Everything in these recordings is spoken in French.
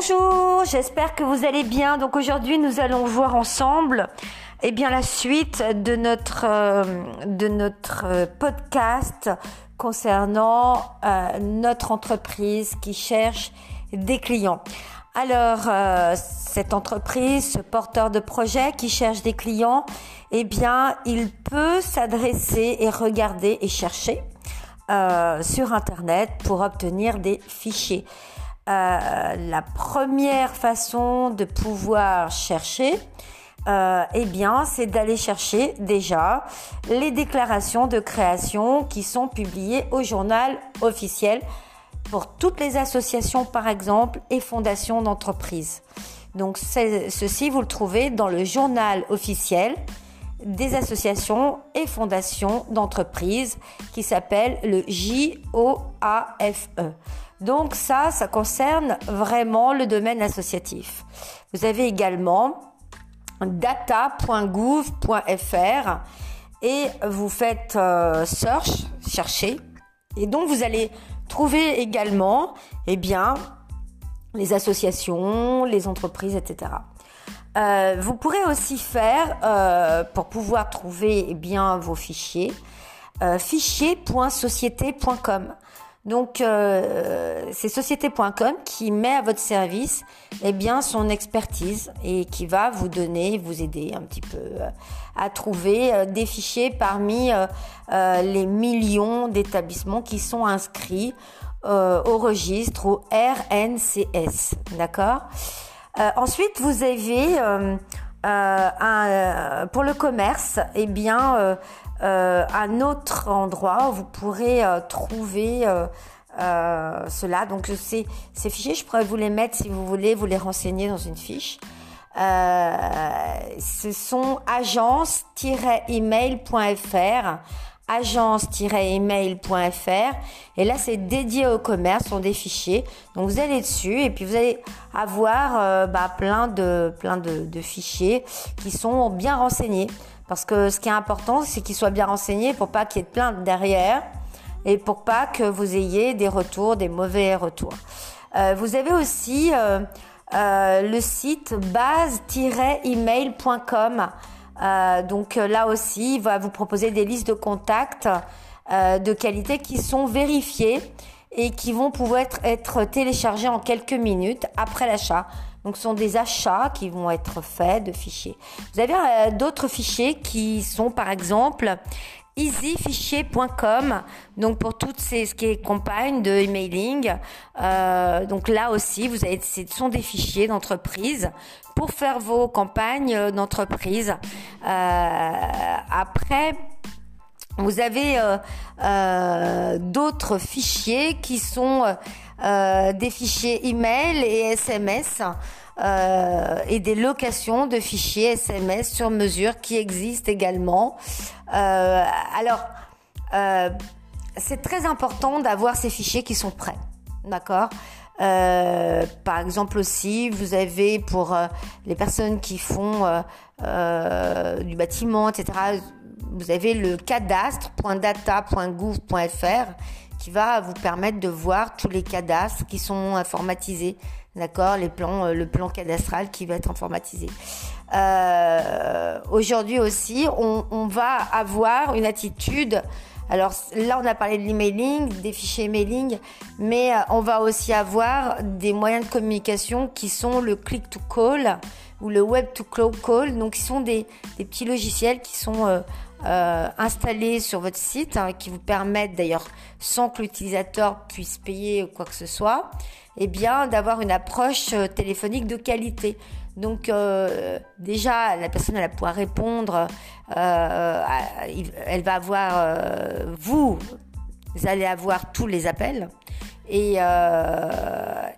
Bonjour, j'espère que vous allez bien. Donc aujourd'hui, nous allons voir ensemble eh bien la suite de notre euh, de notre euh, podcast concernant euh, notre entreprise qui cherche des clients. Alors cette entreprise, ce porteur de projet qui cherche des clients, eh bien il peut s'adresser et regarder et chercher sur internet pour obtenir des fichiers. Euh, la première façon de pouvoir chercher, euh, eh bien, c'est d'aller chercher déjà les déclarations de création qui sont publiées au journal officiel pour toutes les associations, par exemple, et fondations d'entreprises. Donc, ceci, vous le trouvez dans le journal officiel des associations et fondations d'entreprises qui s'appelle le JOAFE. Donc ça, ça concerne vraiment le domaine associatif. Vous avez également data.gouv.fr et vous faites euh, search, chercher, et donc vous allez trouver également, eh bien, les associations, les entreprises, etc. Euh, vous pourrez aussi faire, euh, pour pouvoir trouver eh bien vos fichiers, fichier.société.com. Donc euh, c'est société.com qui met à votre service eh bien son expertise et qui va vous donner, vous aider un petit peu euh, à trouver euh, des fichiers parmi les millions d'établissements qui sont inscrits au registre au RNCS, d'accord? Ensuite vous avez un, pour le commerce, eh bien euh, un autre endroit où vous pourrez euh, trouver euh, cela. Donc ces, ces fichiers, je pourrais vous les mettre si vous voulez, vous les renseigner dans une fiche. ce sont agence-email.fr agence-email.fr et là c'est dédié au commerce, ce sont des fichiers. Donc vous allez dessus et puis vous allez avoir bah, plein de plein de, fichiers qui sont bien renseignés. Parce que ce qui est important, c'est qu'il soit bien renseigné pour pas qu'il y ait de derrière et pour pas que vous ayez des retours, des mauvais retours. Euh, vous avez aussi euh, euh, le site base-email.com. donc là aussi, il va vous proposer des listes de contacts de qualité qui sont vérifiées et qui vont pouvoir être, téléchargées en quelques minutes après l'achat. Donc ce sont des achats qui vont être faits de fichiers. Vous avez euh, d'autres fichiers qui sont par exemple easyfichier.com donc pour toutes ces ce qui est de emailing euh, donc là aussi vous avez ce sont des fichiers d'entreprise pour faire vos campagnes d'entreprise euh, après vous avez d'autres fichiers qui sont euh, des fichiers email et SMS euh, et des locations de fichiers SMS sur mesure qui existent également. Euh, alors, c'est très important d'avoir ces fichiers qui sont prêts. D'accord? Par exemple aussi, vous avez pour les personnes qui font du bâtiment, etc., vous avez le cadastre.data.gouv.fr qui va vous permettre de voir tous les cadastres qui sont informatisés, d'accord, les plans, euh, le plan cadastral qui va être informatisé. Euh, Aujourd'hui aussi, on, va avoir une attitude. Alors là, on a parlé de l'emailing, des fichiers emailing, mais euh, on va aussi avoir des moyens de communication qui sont le click to call ou le web to call, donc qui sont des, petits logiciels qui sont euh, euh, installés sur votre site, hein, qui vous permettent d'ailleurs, sans que l'utilisateur puisse payer quoi que ce soit, eh bien d'avoir une approche téléphonique de qualité. Donc déjà, la personne elle va pouvoir répondre, elle va avoir, vous, vous allez avoir tous les appels. Et,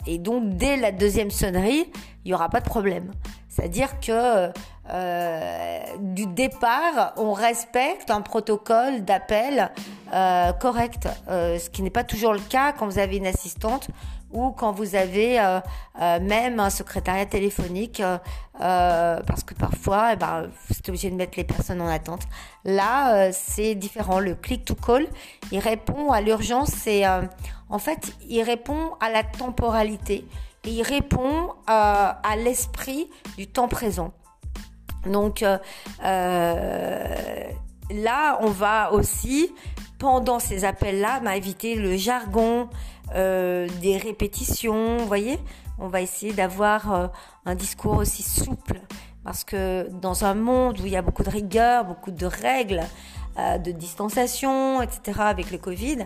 et donc dès la deuxième sonnerie, il n'y aura pas de problème. C'est-à-dire que euh, du départ, on respecte un protocole d'appel euh, correct, euh, ce qui n'est pas toujours le cas quand vous avez une assistante ou quand vous avez euh, euh, même un secrétariat téléphonique, euh, parce que parfois, eh ben, vous obligé de mettre les personnes en attente. Là, c'est différent. Le click to call, il répond à l'urgence. C'est en fait, il répond à la temporalité et il répond à l'esprit du temps présent. Donc là, on va aussi, pendant ces appels-là, bah, éviter le jargon, des répétitions, vous voyez On va essayer d'avoir un discours aussi souple parce que dans un monde où il y a beaucoup de rigueur, beaucoup de règles, euh, de distanciation, etc. avec le Covid,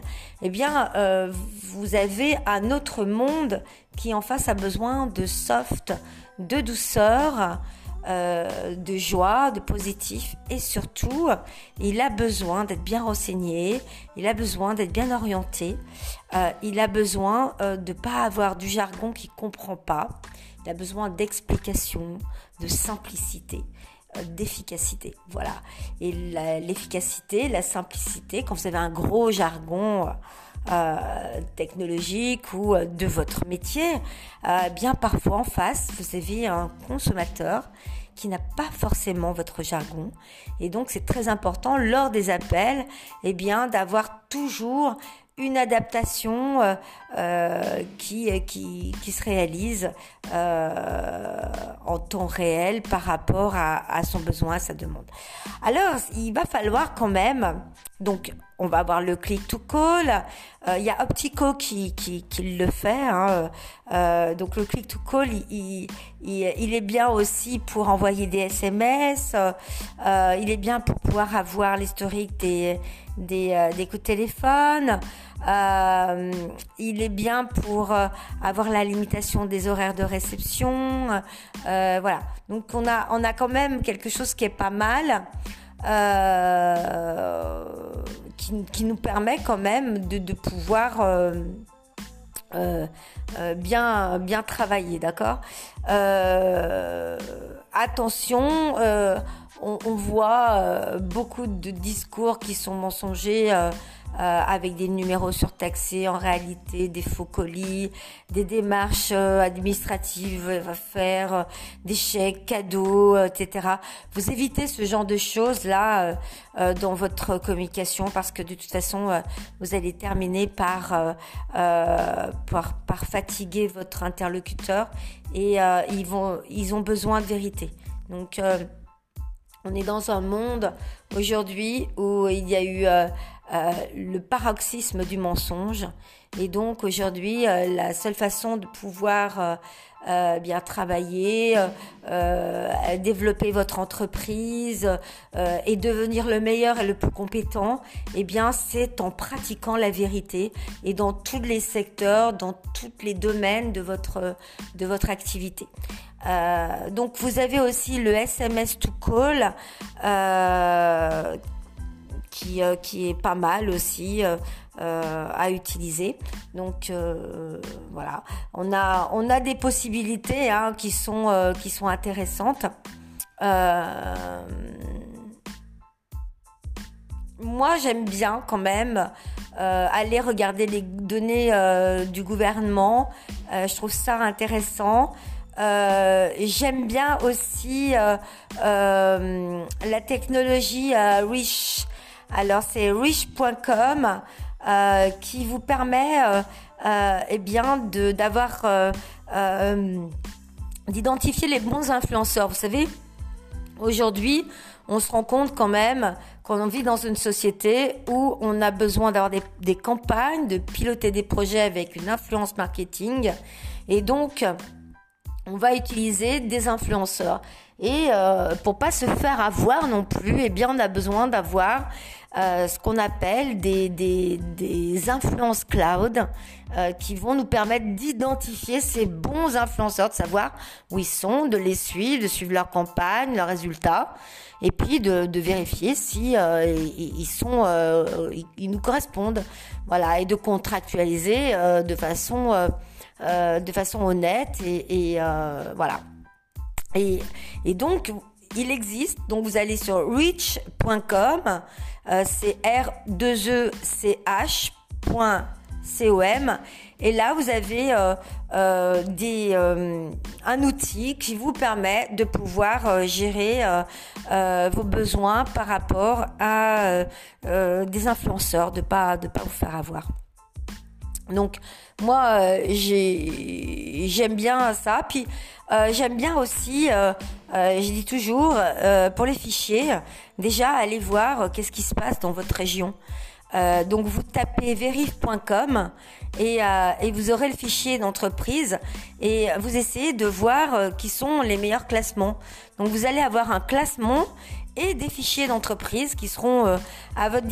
eh bien, euh, vous avez un autre monde qui en face a besoin de soft, de douceur, euh, de joie, de positif et surtout, il a besoin d'être bien renseigné, il a besoin d'être bien orienté, il a besoin de pas avoir du jargon qu'il comprend pas, il a besoin d'explications, de simplicité euh, d'efficacité. Voilà. Et l'efficacité, la, simplicité, quand vous avez un gros jargon euh, technologique ou euh, de votre métier, bien parfois en face, vous avez un consommateur qui n'a pas forcément votre jargon. Et donc c'est très important lors des appels, eh bien d'avoir toujours une adaptation euh, euh, qui, qui, qui, se réalise euh, en temps réel par rapport à, à, son besoin, à sa demande. Alors, il va falloir quand même, donc on va avoir le click to call, il y a Optico qui, qui, qui le fait, hein, donc le click to call, il, il, il, est bien aussi pour envoyer des SMS, il est bien pour pouvoir avoir l'historique des, des, des coups de téléphone. Euh, il est bien pour euh, avoir la limitation des horaires de réception. Euh, voilà. Donc on a, on a quand même quelque chose qui est pas mal. Qui, qui, nous permet quand même de, de pouvoir bien, bien travailler, d'accord? Attention, on, on, voit beaucoup de discours qui sont mensongers euh, avec des numéros surtaxés en réalité, des faux colis, des démarches euh, administratives à faire, euh, des chèques, cadeaux, etc. Vous évitez ce genre de choses là dans votre communication parce que de toute façon vous allez terminer par, par, par fatiguer votre interlocuteur et ils vont ils ont besoin de vérité. Donc on est dans un monde aujourd'hui où il y a eu euh, le paroxysme du mensonge. Et donc aujourd'hui, euh, la seule façon de pouvoir euh, bien travailler, développer votre entreprise et devenir le meilleur et le plus compétent, eh bien c'est en pratiquant la vérité et dans tous les secteurs, dans tous les domaines de votre de votre activité. donc vous avez aussi le SMS to call qui, euh, qui est pas mal aussi euh, euh, à utiliser. Donc voilà, on a, on a des possibilités hein, qui, sont, qui sont intéressantes. moi, j'aime bien quand même aller regarder les données du gouvernement. je trouve ça intéressant. J'aime bien aussi la technologie Rich alors c'est rich.com euh, qui vous permet euh, euh, eh d'avoir d'identifier les bons influenceurs. Vous savez, aujourd'hui, on se rend compte quand même qu'on vit dans une société où on a besoin d'avoir des, campagnes, de piloter des projets avec une influence marketing. Et donc, on va utiliser des influenceurs. Et euh, pour pas se faire avoir non plus, eh bien, on a besoin d'avoir euh, ce qu'on appelle des, des, des influences cloud euh, qui vont nous permettre d'identifier ces bons influenceurs, de savoir où ils sont, de les suivre, de suivre leur campagne, leurs résultats, et puis de, de vérifier si euh, ils sont, euh, ils nous correspondent, voilà, et de contractualiser euh, de façon, de façon honnête et, et voilà. Et, donc il existe, donc vous allez sur reach.com euh, c'est r2ech.com et là vous avez euh, euh, des, un outil qui vous permet de pouvoir gérer vos besoins par rapport à des influenceurs, de pas de pas vous faire avoir. Donc moi j'aime bien ça. Puis j'aime bien aussi, je dis toujours, pour les fichiers, déjà aller voir qu'est-ce qui se passe dans votre région. Euh, donc vous tapez verif.com et, euh, et, vous aurez le fichier d'entreprise et vous essayez de voir euh, qui sont les meilleurs classements. Donc vous allez avoir un classement et des fichiers d'entreprise qui seront euh, à, votre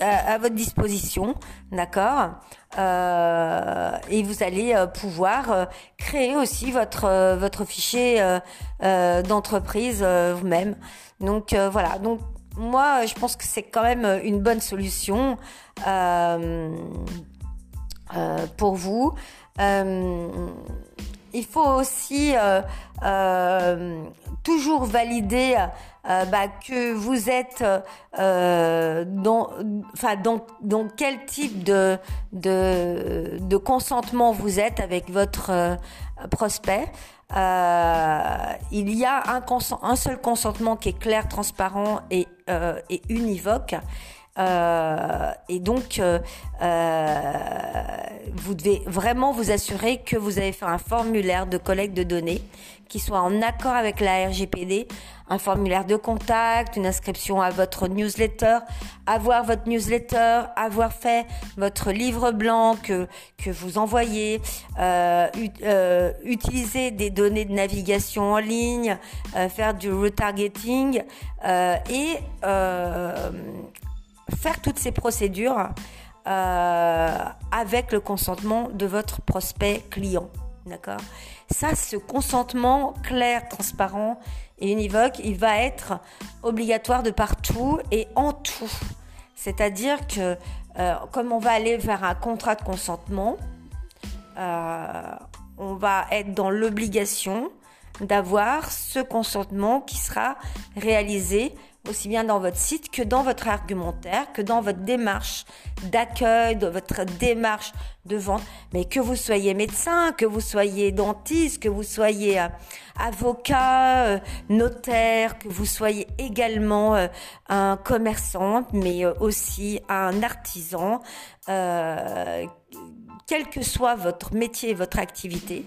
à, votre disposition, d'accord Et vous allez pouvoir créer aussi votre votre fichier d'entreprise vous-même. Donc voilà. Donc moi, je pense que c'est quand même une bonne solution euh, euh, pour vous. Euh, il faut aussi toujours valider bah, que vous êtes dans, enfin, dans, dans, quel type de, de, de, consentement vous êtes avec votre prospect. Euh, il y a un, un, seul consentement qui est clair, transparent et, euh, et univoque. Euh, et donc, euh, euh, vous devez vraiment vous assurer que vous avez fait un formulaire de collecte de données qui soit en accord avec la RGPD, un formulaire de contact, une inscription à votre newsletter, avoir votre newsletter, avoir fait votre livre blanc que, que vous envoyez, euh, euh, utiliser des données de navigation en ligne, euh, faire du retargeting et faire toutes ces procédures avec le consentement de votre prospect client. D'accord? Ça, ce consentement clair, transparent et univoque, il va être obligatoire de partout et en tout. C'est-à-dire que euh, comme on va aller vers un contrat de consentement, euh, on va être dans l'obligation d'avoir ce consentement qui sera réalisé aussi bien dans votre site que dans votre argumentaire, que dans votre démarche d'accueil, de votre démarche de vente. Mais que vous soyez médecin, que vous soyez dentiste, que vous soyez euh, avocat, euh, notaire, que vous soyez également euh, un commerçant, mais aussi un artisan, quel que soit votre métier votre activité,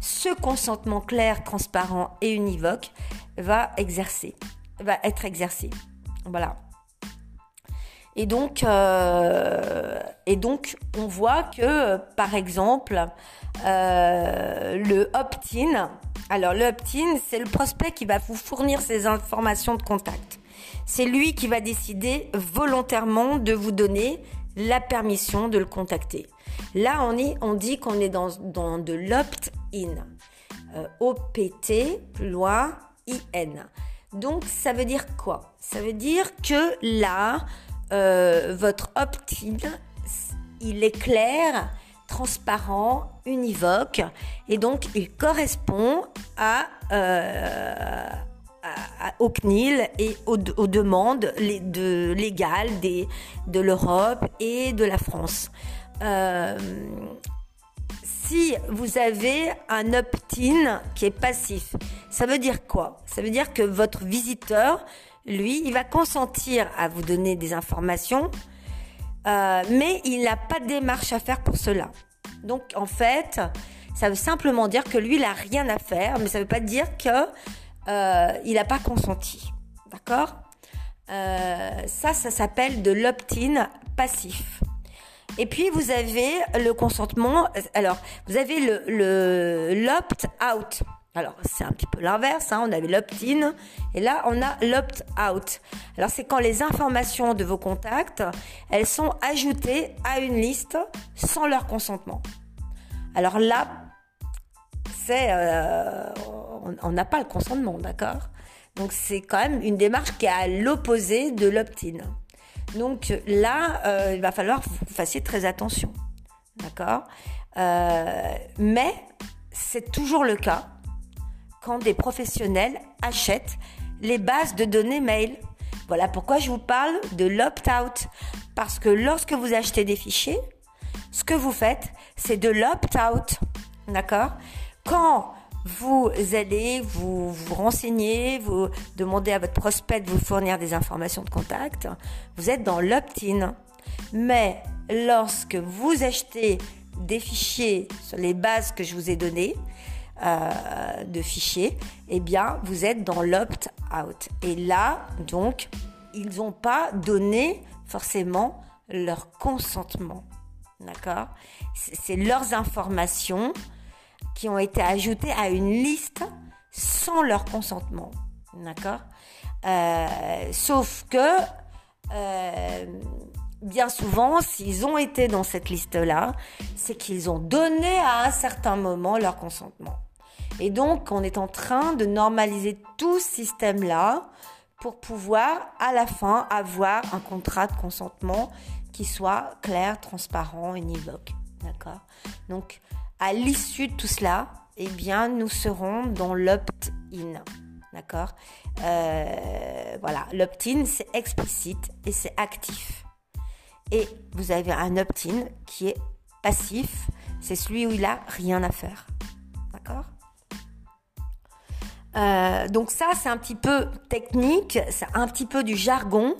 ce consentement clair, transparent et univoque va exercer va être exercé. Voilà. Et donc, euh, et donc, on voit que, par exemple, euh, le opt-in, alors le opt-in, c'est le prospect qui va vous fournir ses informations de contact. C'est lui qui va décider volontairement de vous donner la permission de le contacter. Là, on, est, on dit qu'on est dans, dans de l'opt-in. Euh, O-P-T, loin, I-N. Donc ça veut dire quoi? Ça veut dire que là, euh, votre opt-in, il est clair, transparent, univoque, et donc il correspond à, euh, au CNIL et aux, demandes de, légales de l'Europe et de la France. Euh, si vous avez un opt-in qui est passif, ça veut dire quoi? Ça veut dire que votre visiteur, lui, il va consentir à vous donner des informations, euh, mais il n'a pas de démarche à faire pour cela. Donc en fait, ça veut simplement dire que lui, il n'a rien à faire, mais ça ne veut pas dire que euh, n'a pas consenti. D'accord? Euh, Ça, ça s'appelle de l'opt-in passif. Et puis vous avez le consentement. Alors vous avez le l'opt-out. Alors c'est un petit peu l'inverse. Hein. On avait l'opt-in et là on a l'opt-out. Alors c'est quand les informations de vos contacts elles sont ajoutées à une liste sans leur consentement. Alors là c'est euh, on n'a pas le consentement, d'accord? Donc c'est quand même une démarche qui est à l'opposé de l'opt-in. Donc là, euh, il va falloir que vous fassiez très attention. D'accord euh, Mais c'est toujours le cas quand des professionnels achètent les bases de données mail. Voilà pourquoi je vous parle de l'opt-out. Parce que lorsque vous achetez des fichiers, ce que vous faites, c'est de l'opt-out. D'accord Quand vous allez vous, renseigner, vous demandez à votre prospect de vous fournir des informations de contact. Vous êtes dans l'opt-in. Mais lorsque vous achetez des fichiers sur les bases que je vous ai données, euh, de fichiers, eh bien, vous êtes dans l'opt-out. Et là, donc, ils n'ont pas donné forcément leur consentement. D'accord? C'est leurs informations qui ont été ajoutées à une liste sans leur consentement. D'accord? Euh, Sauf que, euh, bien souvent, s'ils ont été dans cette liste-là, c'est qu'ils ont donné à un certain moment leur consentement. Et donc, on est en train de normaliser tout ce système-là pour pouvoir, à la fin, avoir un contrat de consentement qui soit clair, transparent, univoque. D'accord? Donc, à l'issue de tout cela, eh bien, nous serons dans l'opt-in. D'accord euh, Voilà, l'opt-in, c'est explicite et c'est actif. Et vous avez un opt-in qui est passif, c'est celui où il a rien à faire. D'accord euh, donc ça, c'est un petit peu technique, c'est un petit peu du jargon,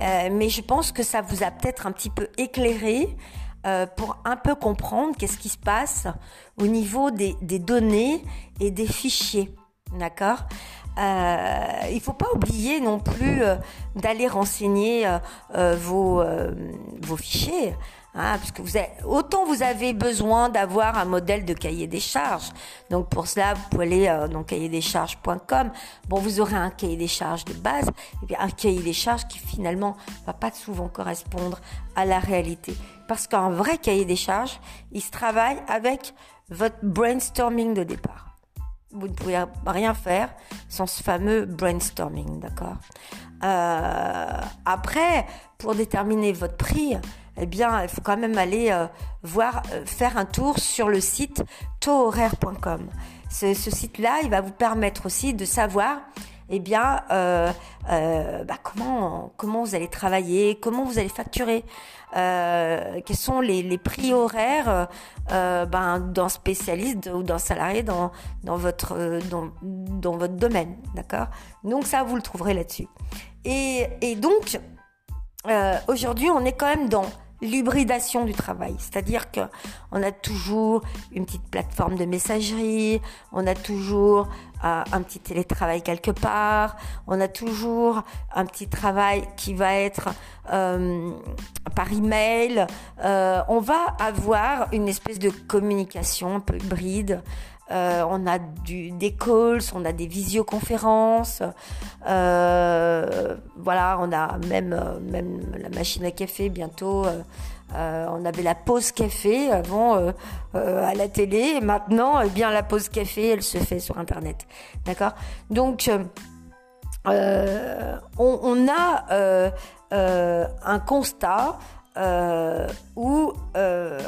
euh, mais je pense que ça vous a peut-être un petit peu éclairé euh, pour un peu comprendre qu'est-ce qui se passe au niveau des, données et des fichiers. D'accord euh, Il faut pas oublier non plus euh, d'aller renseigner vos fichiers. Hein, parce que autant vous avez besoin d'avoir un modèle de cahier des charges. Donc pour cela, vous pouvez aller euh, dans cahierdescharges.com. Bon, vous aurez un cahier des charges de base et puis un cahier des charges qui finalement va pas souvent correspondre à la réalité. Parce qu'un vrai cahier des charges, il se travaille avec votre brainstorming de départ. Vous ne pouvez rien faire sans ce fameux brainstorming, d'accord? Euh, Après, pour déterminer votre prix, eh bien, il faut quand même aller euh, voir, euh, faire un tour sur le site tauhoraire.com. Ce, site-là, il va vous permettre aussi de savoir, eh bien, euh, bah, comment comment vous allez travailler, comment vous allez facturer, quels sont les, prix horaires ben, d'un spécialiste ou d'un salarié dans dans votre dans, votre domaine, d'accord? Donc ça, vous le trouverez là-dessus. Et, et donc aujourd'hui, on est quand même dans l'hybridation du travail, c'est-à-dire que on a toujours une petite plateforme de messagerie, on a toujours euh, un petit télétravail quelque part, on a toujours un petit travail qui va être euh, par email. Euh, on va avoir une espèce de communication un peu hybride euh, on a du, des calls, on a des visioconférences, euh, voilà, on a même, euh, même la machine à café bientôt. on avait la pause café avant à la télé, et maintenant, eh bien, la pause café, elle se fait sur Internet, d'accord? Donc, on, on, a un constat euh, où euh,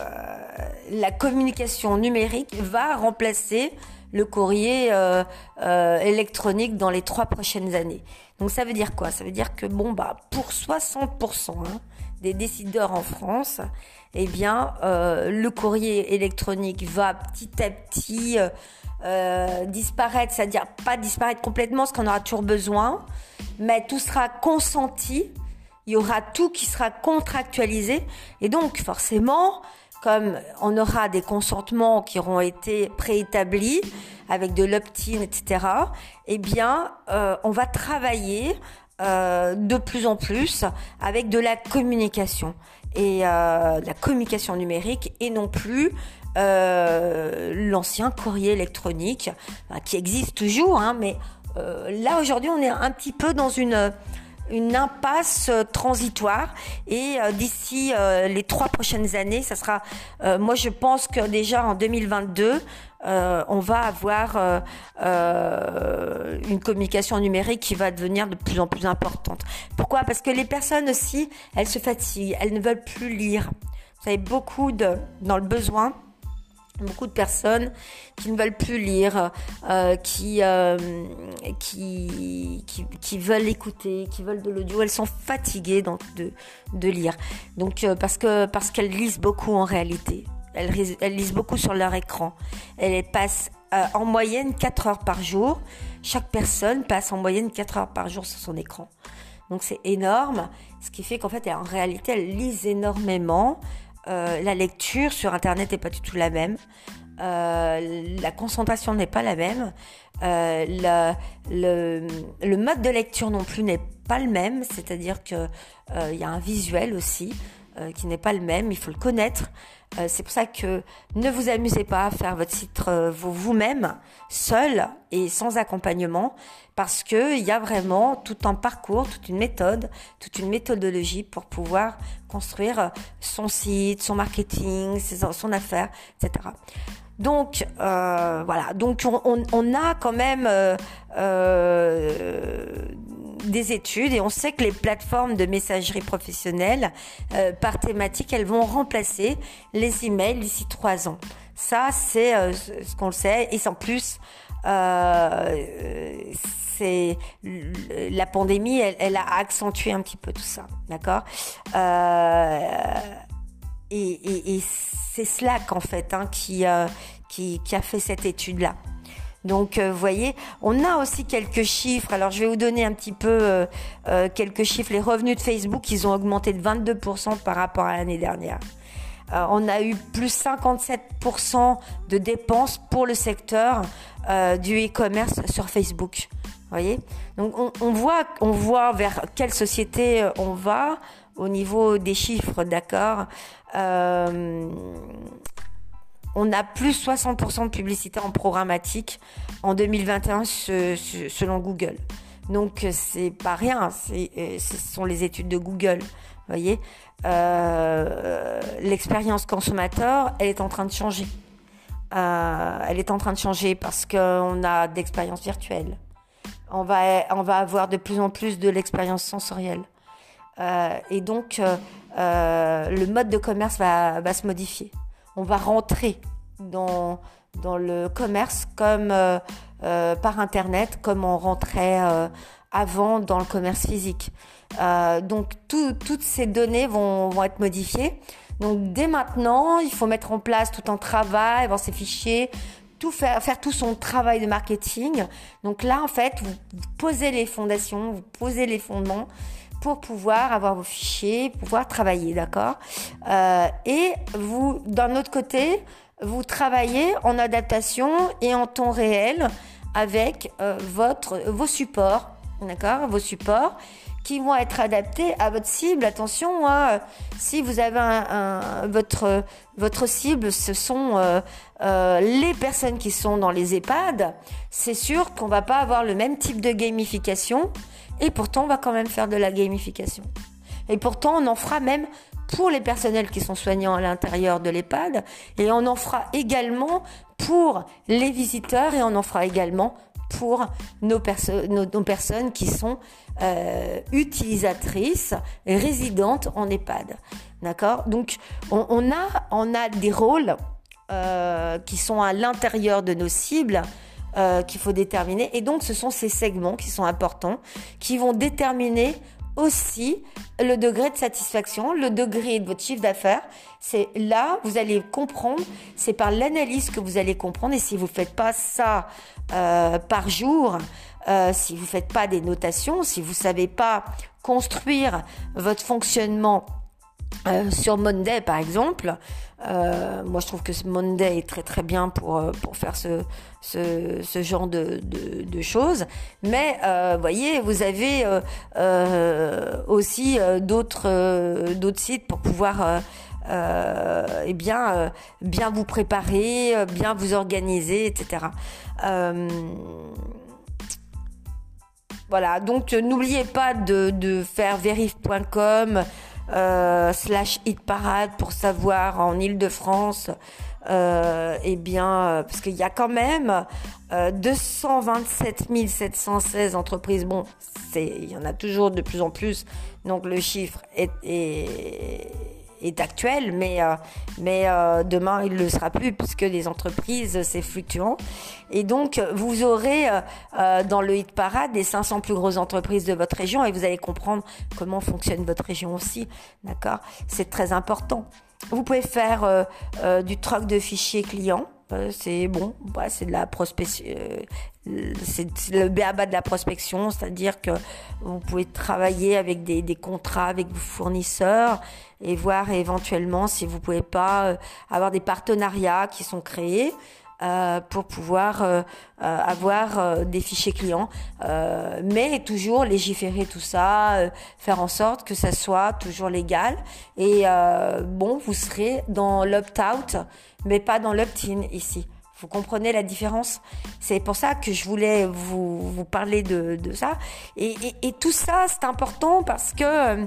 la communication numérique va remplacer le courrier euh, électronique dans les trois prochaines années. Donc ça veut dire quoi? Ça veut dire que bon bah pour 60% hein, des décideurs en France, eh bien le courrier électronique va petit à petit disparaître, c'est-à-dire pas disparaître complètement, parce qu'on aura toujours besoin, mais tout sera consenti il y aura tout qui sera contractualisé et donc forcément, comme on aura des consentements qui auront été préétablis avec de l'opt-in, etc., eh bien, euh, on va travailler euh, de plus en plus avec de la communication et euh, la communication numérique et non plus l'ancien courrier électronique qui existe toujours, hein, mais là aujourd'hui on est un petit peu dans une une impasse euh, transitoire et euh, d'ici euh, les trois prochaines années, ça sera, moi je pense que déjà en 2022, on va avoir une communication numérique qui va devenir de plus en plus importante. Pourquoi? Parce que les personnes aussi, elles se fatiguent, elles ne veulent plus lire. Vous savez, beaucoup de dans le besoin beaucoup de personnes qui ne veulent plus lire, euh, qui, euh, qui, qui, qui, veulent écouter, qui veulent de l'audio. Elles sont fatiguées donc, de, de lire. Donc, euh, parce que parce qu'elles lisent beaucoup en réalité. Elles, lisent beaucoup sur leur écran. Elles passent en moyenne 4 heures par jour. Chaque personne passe en moyenne 4 heures par jour sur son écran. Donc c'est énorme, ce qui fait qu'en fait, en réalité, elles lisent énormément. La lecture sur Internet n'est pas du tout la même. la concentration n'est pas la même. Le, le, le, mode de lecture non plus n'est pas le même, c'est-à-dire qu'il il y a un visuel aussi. Euh, qui n'est pas le même, il faut le connaître. Euh, c'est pour ça que ne vous amusez pas à faire votre site euh, vous-même, seul et sans accompagnement, parce que il y a vraiment tout un parcours, toute une méthode, toute une méthodologie pour pouvoir construire son site, son marketing, son affaire, etc. Donc voilà, donc on, a quand même des études et on sait que les plateformes de messagerie professionnelle euh, par thématique, elles vont remplacer les emails d'ici trois ans. Ça, c'est euh, ce qu'on le sait. Et en plus, euh, c'est la pandémie, elle, a accentué un petit peu tout ça, d'accord? Et, c'est Slack en fait hein, qui, qui, qui a fait cette étude là. Donc, vous voyez, on a aussi quelques chiffres. Alors, je vais vous donner un petit peu euh, euh, quelques chiffres. Les revenus de Facebook, ils ont augmenté de 22% par rapport à l'année dernière. Euh, on a eu plus 57% de dépenses pour le secteur du e-commerce sur Facebook. Vous voyez? Donc, on, on, voit, on voit vers quelle société on va au niveau des chiffres, d'accord? On a plus 60% de publicité en programmatique en 2021 selon Google. Donc c'est pas rien, euh, ce sont les études de Google. Voyez, euh, l'expérience consommateur, elle est en train de changer. Euh, elle est en train de changer parce qu'on a d'expériences virtuelles. On va, on va avoir de plus en plus de l'expérience sensorielle. et donc, le mode de commerce va se modifier on va rentrer dans, dans le commerce comme euh, euh, par Internet, comme on rentrait euh, avant dans le commerce physique. donc toutes ces données vont, vont, être modifiées. Donc dès maintenant, il faut mettre en place tout un travail, avoir ses fichiers, tout faire, faire tout son travail de marketing. Donc là, en fait, vous posez les fondations, vous posez les fondements pour pouvoir avoir vos fichiers, pouvoir travailler, d'accord euh, Et vous, d'un autre côté, vous travaillez en adaptation et en temps réel avec euh, votre, vos supports, d'accord Vos supports qui vont être adaptés à votre cible. Attention, hein, si vous avez votre, votre cible, ce sont euh, euh, les personnes qui sont dans les EHPAD, c'est sûr qu'on va pas avoir le même type de gamification et pourtant, on va quand même faire de la gamification. Et pourtant, on en fera même pour les personnels qui sont soignants à l'intérieur de l'EHPAD. Et on en fera également pour les visiteurs et on en fera également pour nos, nos, personnes qui sont euh, utilisatrices, résidentes en EHPAD. D'accord? Donc, on, a, on a des rôles euh, qui sont à l'intérieur de nos cibles euh, qu'il faut déterminer. Et donc, ce sont ces segments qui sont importants, qui vont déterminer aussi le degré de satisfaction, le degré de votre chiffre d'affaires. C'est là, vous allez comprendre, c'est par l'analyse que vous allez comprendre. Et si vous ne faites pas ça euh, par jour, euh, si vous ne faites pas des notations, si vous ne savez pas construire votre fonctionnement euh, sur Monday par exemple, euh, moi je trouve que Monday est très très bien pour, euh, pour faire ce, ce, ce genre de, de, choses. Mais vous voyez, vous avez aussi d'autres sites pour pouvoir euh, eh bien, bien vous préparer, bien vous organiser, etc. voilà, donc n'oubliez pas de, de faire verif.com euh, slash hit parade pour savoir en Ile-de-France, euh, eh bien, euh, parce qu'il y a quand même euh, 227 716 entreprises. Bon, c'est, il y en a toujours de plus en plus, donc le chiffre est, est est actuel, mais, euh, mais euh, demain il ne le sera plus puisque les entreprises c'est fluctuant. Et donc vous aurez euh, dans le hit parade les 500 plus grosses entreprises de votre région et vous allez comprendre comment fonctionne votre région aussi, d'accord? C'est très important. Vous pouvez faire du troc de fichiers clients c'est bon, bah, c'est de la prospection, c'est le béaba de la prospection, c'est-à-dire que vous pouvez travailler avec des, des, contrats avec vos fournisseurs et voir éventuellement si vous pouvez pas avoir des partenariats qui sont créés euh, pour pouvoir euh, euh, avoir des fichiers clients, mais toujours légiférer tout ça, faire en sorte que ça soit toujours légal. Et bon, vous serez dans l'opt-out, mais pas dans l'opt-in ici. Vous comprenez la différence? C'est pour ça que je voulais vous, vous parler de, de ça. Et, et, et, tout ça, c'est important parce que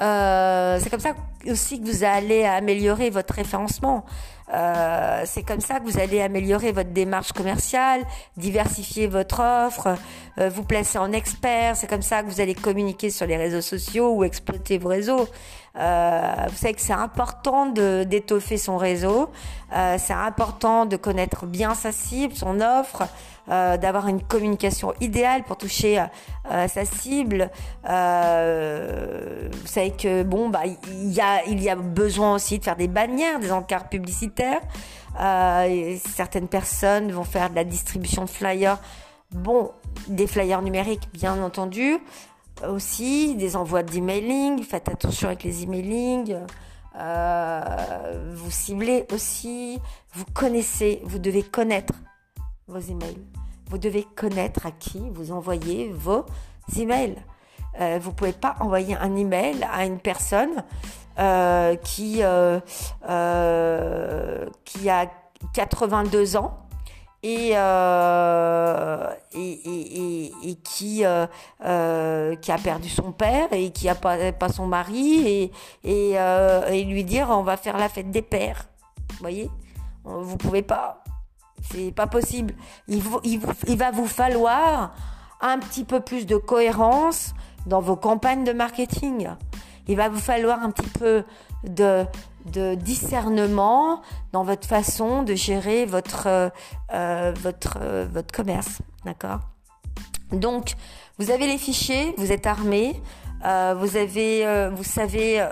euh, c'est comme ça aussi que vous allez améliorer votre référencement. Euh, c'est comme ça que vous allez améliorer votre démarche commerciale, diversifier votre offre, euh, vous placer en expert. C'est comme ça que vous allez communiquer sur les réseaux sociaux ou exploiter vos réseaux. Euh, vous savez que c'est important de d'étoffer son réseau. Euh, c'est important de connaître bien sa cible, son offre, d'avoir une communication idéale pour toucher sa cible. vous savez que bon bah il y a il y a besoin aussi de faire des bannières, des encarts publicitaires. certaines personnes vont faire de la distribution de flyers. Bon, des flyers numériques bien entendu, aussi des envois d'emailing. Faites attention avec les emailing. Euh, vous ciblez aussi. Vous connaissez. Vous devez connaître vos emails. Vous devez connaître à qui vous envoyez vos emails. Euh, vous pouvez pas envoyer un email à une personne euh, qui euh, qui a 82 ans et, et, et, et, qui, qui a perdu son père et qui a pas, pas son mari et, et lui dire on va faire la fête des pères. Vous voyez? Vous pouvez pas. C'est pas possible. Il, va vous falloir un petit peu plus de cohérence dans vos campagnes de marketing. Il va vous falloir un petit peu de, de discernement dans votre façon de gérer votre, euh, euh, votre, euh, votre commerce. D'accord? Donc, vous avez les fichiers, vous êtes armé. Vous avez, vous savez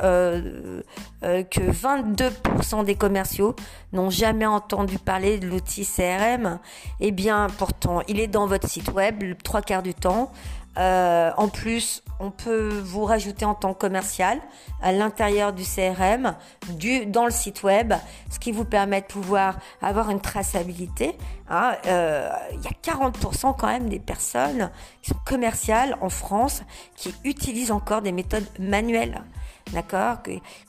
que 22% des commerciaux n'ont jamais entendu parler de l'outil CRM. Eh bien, pourtant, il est dans votre site web trois quarts du temps. Euh, en plus, on peut vous rajouter en tant que commercial à l'intérieur du CRM, du, dans le site web, ce qui vous permet de pouvoir avoir une traçabilité. Hein. Euh, il y a 40% quand même des personnes qui sont commerciales en France qui utilisent encore des méthodes manuelles. D'accord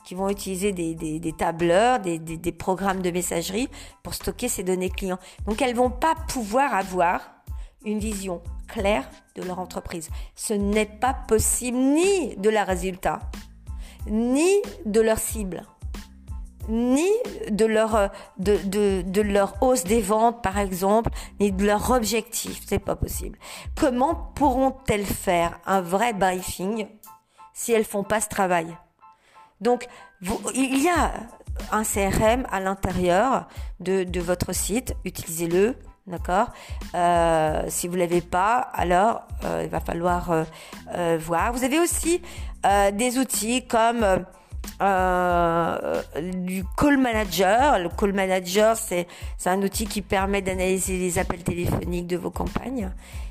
Qui vont utiliser des, des, des tableurs, des, des, des programmes de messagerie pour stocker ces données clients. Donc elles vont pas pouvoir avoir une vision claire de leur entreprise. Ce n'est pas possible ni de la résultat, ni de leur cible, ni de leur, de, de, leur hausse des ventes, par exemple, ni de leur objectif. C'est pas possible. Comment pourront-elles faire un vrai briefing si elles font pas ce travail? Donc, il y a un CRM à l'intérieur de, de votre site, utilisez-le, D'accord? Euh, Si vous l'avez pas, alors euh, il va falloir euh, euh voir. Vous avez aussi euh, des outils comme euh, du call manager. Le call manager, c'est c'est un outil qui permet d'analyser les appels téléphoniques de vos campagnes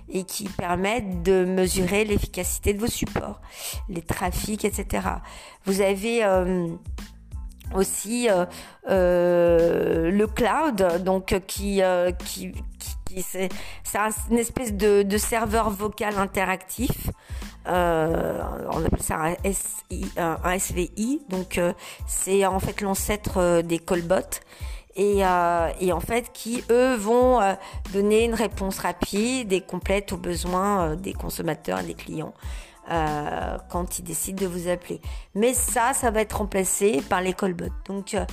et qui permet de mesurer l'efficacité de vos supports, les trafics, etc. Vous avez aussi euh, euh, le cloud, donc qui euh, qui, qui, c'est c'est une espèce de, de serveur vocal interactif. Euh, on appelle ça un, SI, un SVI, donc c'est en fait l'ancêtre des callbots. Et, et, en fait qui eux vont donner une réponse rapide et complète aux besoins des consommateurs et des clients. Euh, quand ils décident de vous appeler. Mais ça, ça va être remplacé par les callbots. Donc, euh,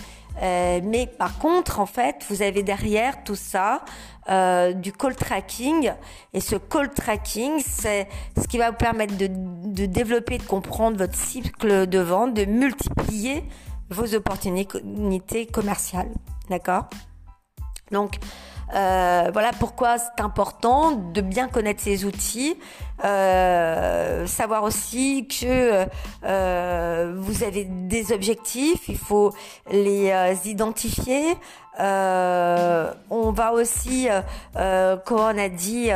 euh, mais par contre, en fait, vous avez derrière tout ça euh, du call tracking. Et ce call tracking, c'est ce qui va vous permettre de, de développer, de comprendre votre cycle de vente, de multiplier vos opportunités commerciales. D'accord? Donc, euh, voilà pourquoi c'est important de bien connaître ces outils, savoir aussi que vous avez des objectifs, il faut les identifier. On va aussi, comme on a dit,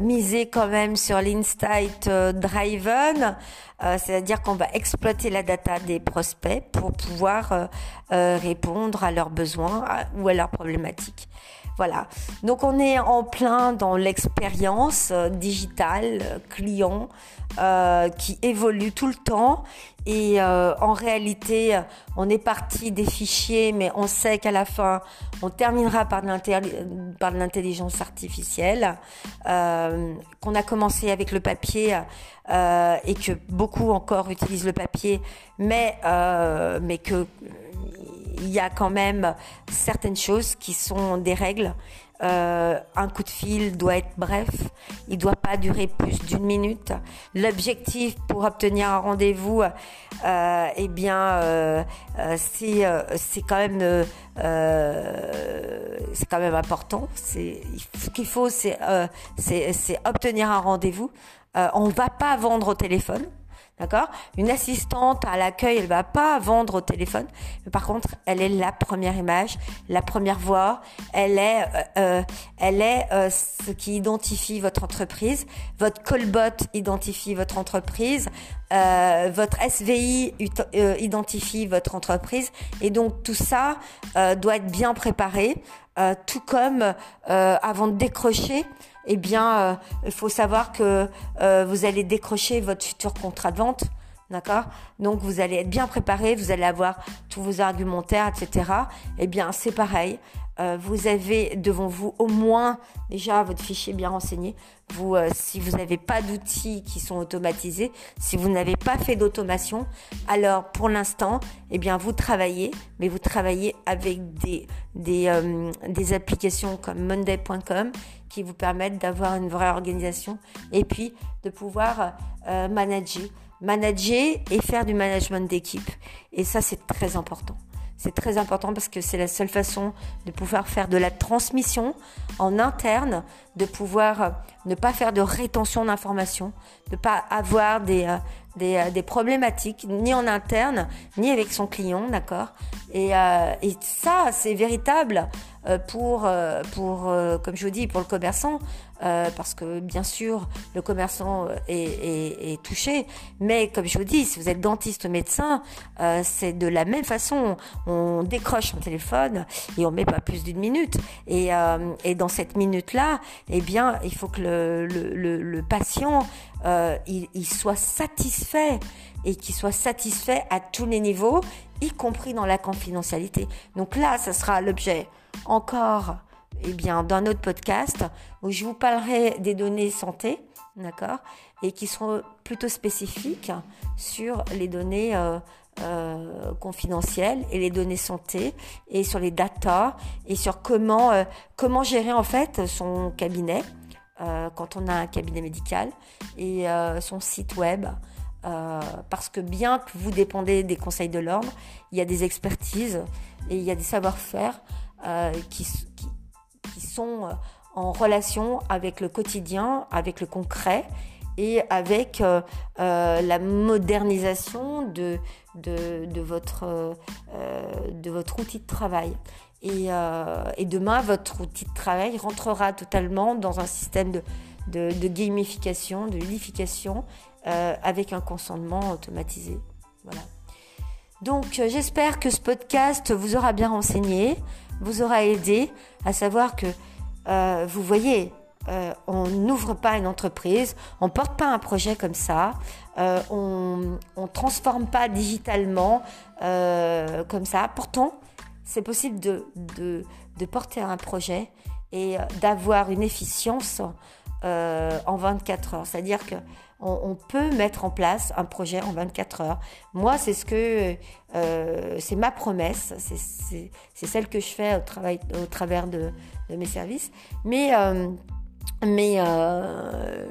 miser quand même sur l'insight driven. Euh, c'est-à-dire qu'on va exploiter la data des prospects pour pouvoir euh, euh, répondre à leurs besoins ou à leurs problématiques. Voilà. Donc on est en plein dans l'expérience digitale client qui évolue tout le temps et en réalité on est parti des fichiers mais on sait qu'à la fin on terminera par de l'intelligence artificielle qu'on a commencé avec le papier euh, et que beaucoup encore utilisent le papier, mais euh, mais que il y a quand même certaines choses qui sont des règles. Euh, un coup de fil doit être bref, il doit pas durer plus d'une minute. L'objectif pour obtenir un rendez-vous, euh, eh bien, euh, euh c'est c'est quand même c'est quand même important. Ce qu'il faut, c'est c'est obtenir un rendez-vous euh, on ne va pas vendre au téléphone. D'accord? Une assistante à l'accueil, elle va pas vendre au téléphone, mais par contre, elle est la première image, la première voix, elle est, euh, euh elle est euh, ce qui identifie votre entreprise. Votre callbot identifie votre entreprise, euh, votre SVI identifie votre entreprise, et donc tout ça doit être bien préparé, tout comme avant de décrocher eh bien, euh, il faut savoir que euh, vous allez décrocher votre futur contrat de vente. D'accord? Donc vous allez être bien préparé, vous allez avoir tous vos argumentaires, etc. Eh bien, c'est pareil. Euh, vous avez devant vous au moins déjà votre fichier bien renseigné. Vous, si vous n'avez pas d'outils qui sont automatisés, si vous n'avez pas fait d'automation, alors pour l'instant, eh bien vous travaillez, mais vous travaillez avec des, des applications comme Monday.com qui vous permettent d'avoir une vraie organisation et puis de pouvoir euh, manager. Manager et faire du management d'équipe. Et ça, c'est très important. C'est très important parce que c'est la seule façon de pouvoir faire de la transmission en interne, de pouvoir euh, ne pas faire de rétention d'informations, de pas avoir des, euh, des, des, problématiques ni en interne ni avec son client, d'accord? Et, et ça, c'est véritable euh, pour, euh, pour euh, comme je vous dis, pour le commerçant, parce que bien sûr, le commerçant est, est, est, touché, mais comme je vous dis, si vous êtes dentiste médecin, c'est de la même façon. On décroche son téléphone et on met pas plus d'une minute. Et, et dans cette minute-là, eh bien, il faut que le, le, le, patient il, il soit satisfait et qu'il soit satisfait à tous les niveaux, y compris dans la confidentialité. Donc là, ce sera l'objet encore eh bien, d'un autre podcast où je vous parlerai des données santé, d'accord, et qui seront plutôt spécifiques sur les données euh, euh, confidentielles et les données santé et sur les data et sur comment euh, comment gérer en fait son cabinet quand on a un cabinet médical et son site web. parce que bien que vous dépendez des conseils de l'ordre, il y a des expertises et il y a des savoir-faire qui, qui, sont euh, en relation avec le quotidien, avec le concret et avec euh, la modernisation de, de, votre, de votre outil de travail. Et, et, demain, votre outil de travail rentrera totalement dans un système de, de, de gamification, de ludification, avec un consentement automatisé. Voilà. Donc j'espère que ce podcast vous aura bien renseigné vous aura aidé à savoir que euh, vous voyez, euh, on n'ouvre pas une entreprise, on porte pas un projet comme ça, euh, on, on transforme pas digitalement comme ça. Pourtant, c'est possible de, de, de, porter un projet et d'avoir une efficience en 24 heures. C'est-à-dire que on, peut mettre en place un projet en 24 heures. Moi, c'est ce que euh, c'est ma promesse, c'est celle que je fais au, travail, au travers de, mes services. Mais, euh, euh,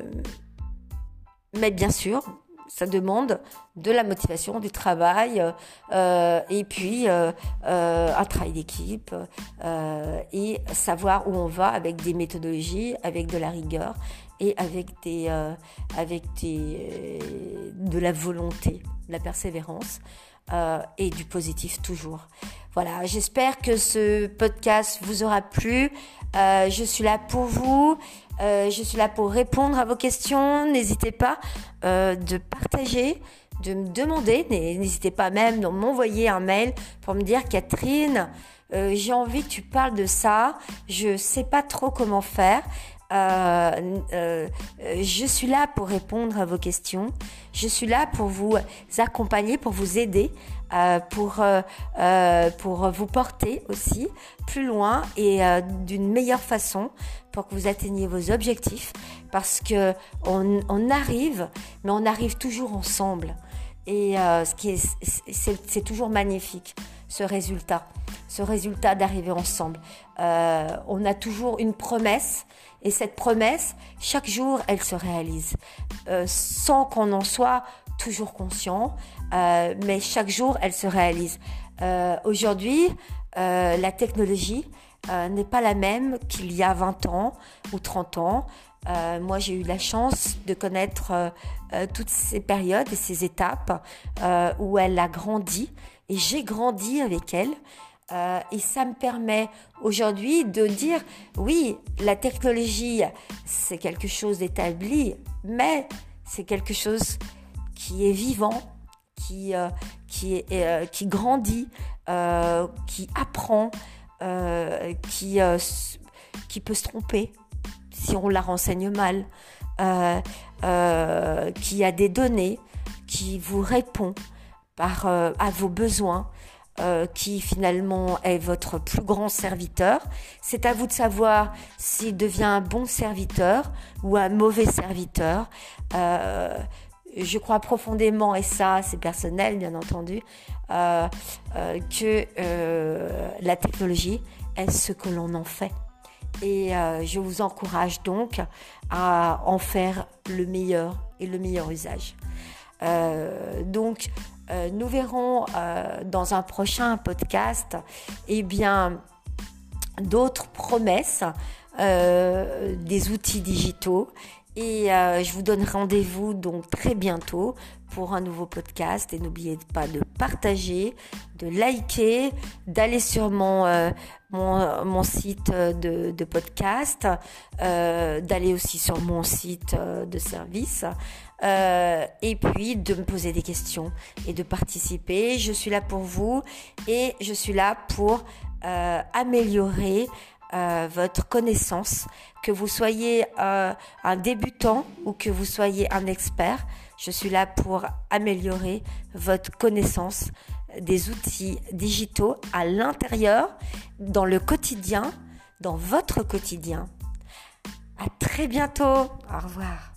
mais bien sûr, ça demande de la motivation, du travail et puis un travail d'équipe et savoir où on va avec des méthodologies, avec de la rigueur et avec, des, euh, avec des, de la volonté, de la persévérance et du positif toujours. Voilà, j'espère que ce podcast vous aura plu. je suis là pour vous. je suis là pour répondre à vos questions. N'hésitez pas de partager de me demander, n'hésitez pas même de m'envoyer un mail pour me dire Catherine, euh, j'ai envie que tu parles de ça, je sais pas trop comment faire. Euh, euh, je suis là pour répondre à vos questions. Je suis là pour vous accompagner, pour vous aider, pour, pour vous porter aussi plus loin et d'une meilleure façon pour que vous atteigniez vos objectifs. Parce que on, on arrive, mais on arrive toujours ensemble. Et euh, ce qui est, c'est, toujours magnifique, ce résultat, ce résultat d'arriver ensemble. Euh, on a toujours une promesse, et cette promesse, chaque jour, elle se réalise, euh, sans qu'on en soit toujours conscient, mais chaque jour, elle se réalise. aujourd'hui, la technologie n'est pas la même qu'il y a 20 ans ou 30 ans. Euh, moi, j'ai eu la chance de connaître euh, euh, toutes ces périodes et ces étapes où elle a grandi et j'ai grandi avec elle. Et ça me permet aujourd'hui de dire, oui, la technologie, c'est quelque chose d'établi, mais c'est quelque chose qui est vivant, qui, qui, est, qui grandit, qui apprend, qui, qui peut se tromper, si on la renseigne mal, euh, euh, qui a des données, qui vous répond par, euh, à vos besoins, qui finalement est votre plus grand serviteur. C'est à vous de savoir s'il devient un bon serviteur ou un mauvais serviteur. je crois profondément, et ça c'est personnel bien entendu, que la technologie est ce que l'on en fait et euh, je vous encourage donc à en faire le meilleur et le meilleur usage. Euh, donc, euh, nous verrons dans un prochain podcast, eh d'autres promesses, des outils digitaux et euh, je vous donne rendez-vous donc très bientôt pour un nouveau podcast. Et n'oubliez pas de partager, de liker, d'aller sur mon, euh, mon, site de, de podcast, euh, d'aller aussi sur mon site de service. et puis de me poser des questions et de participer. Je suis là pour vous et je suis là pour améliorer euh, votre connaissance, que vous soyez euh, un débutant ou que vous soyez un expert. Je suis là pour améliorer votre connaissance des outils digitaux à l'intérieur, dans le quotidien, dans votre quotidien. À très bientôt. Au revoir.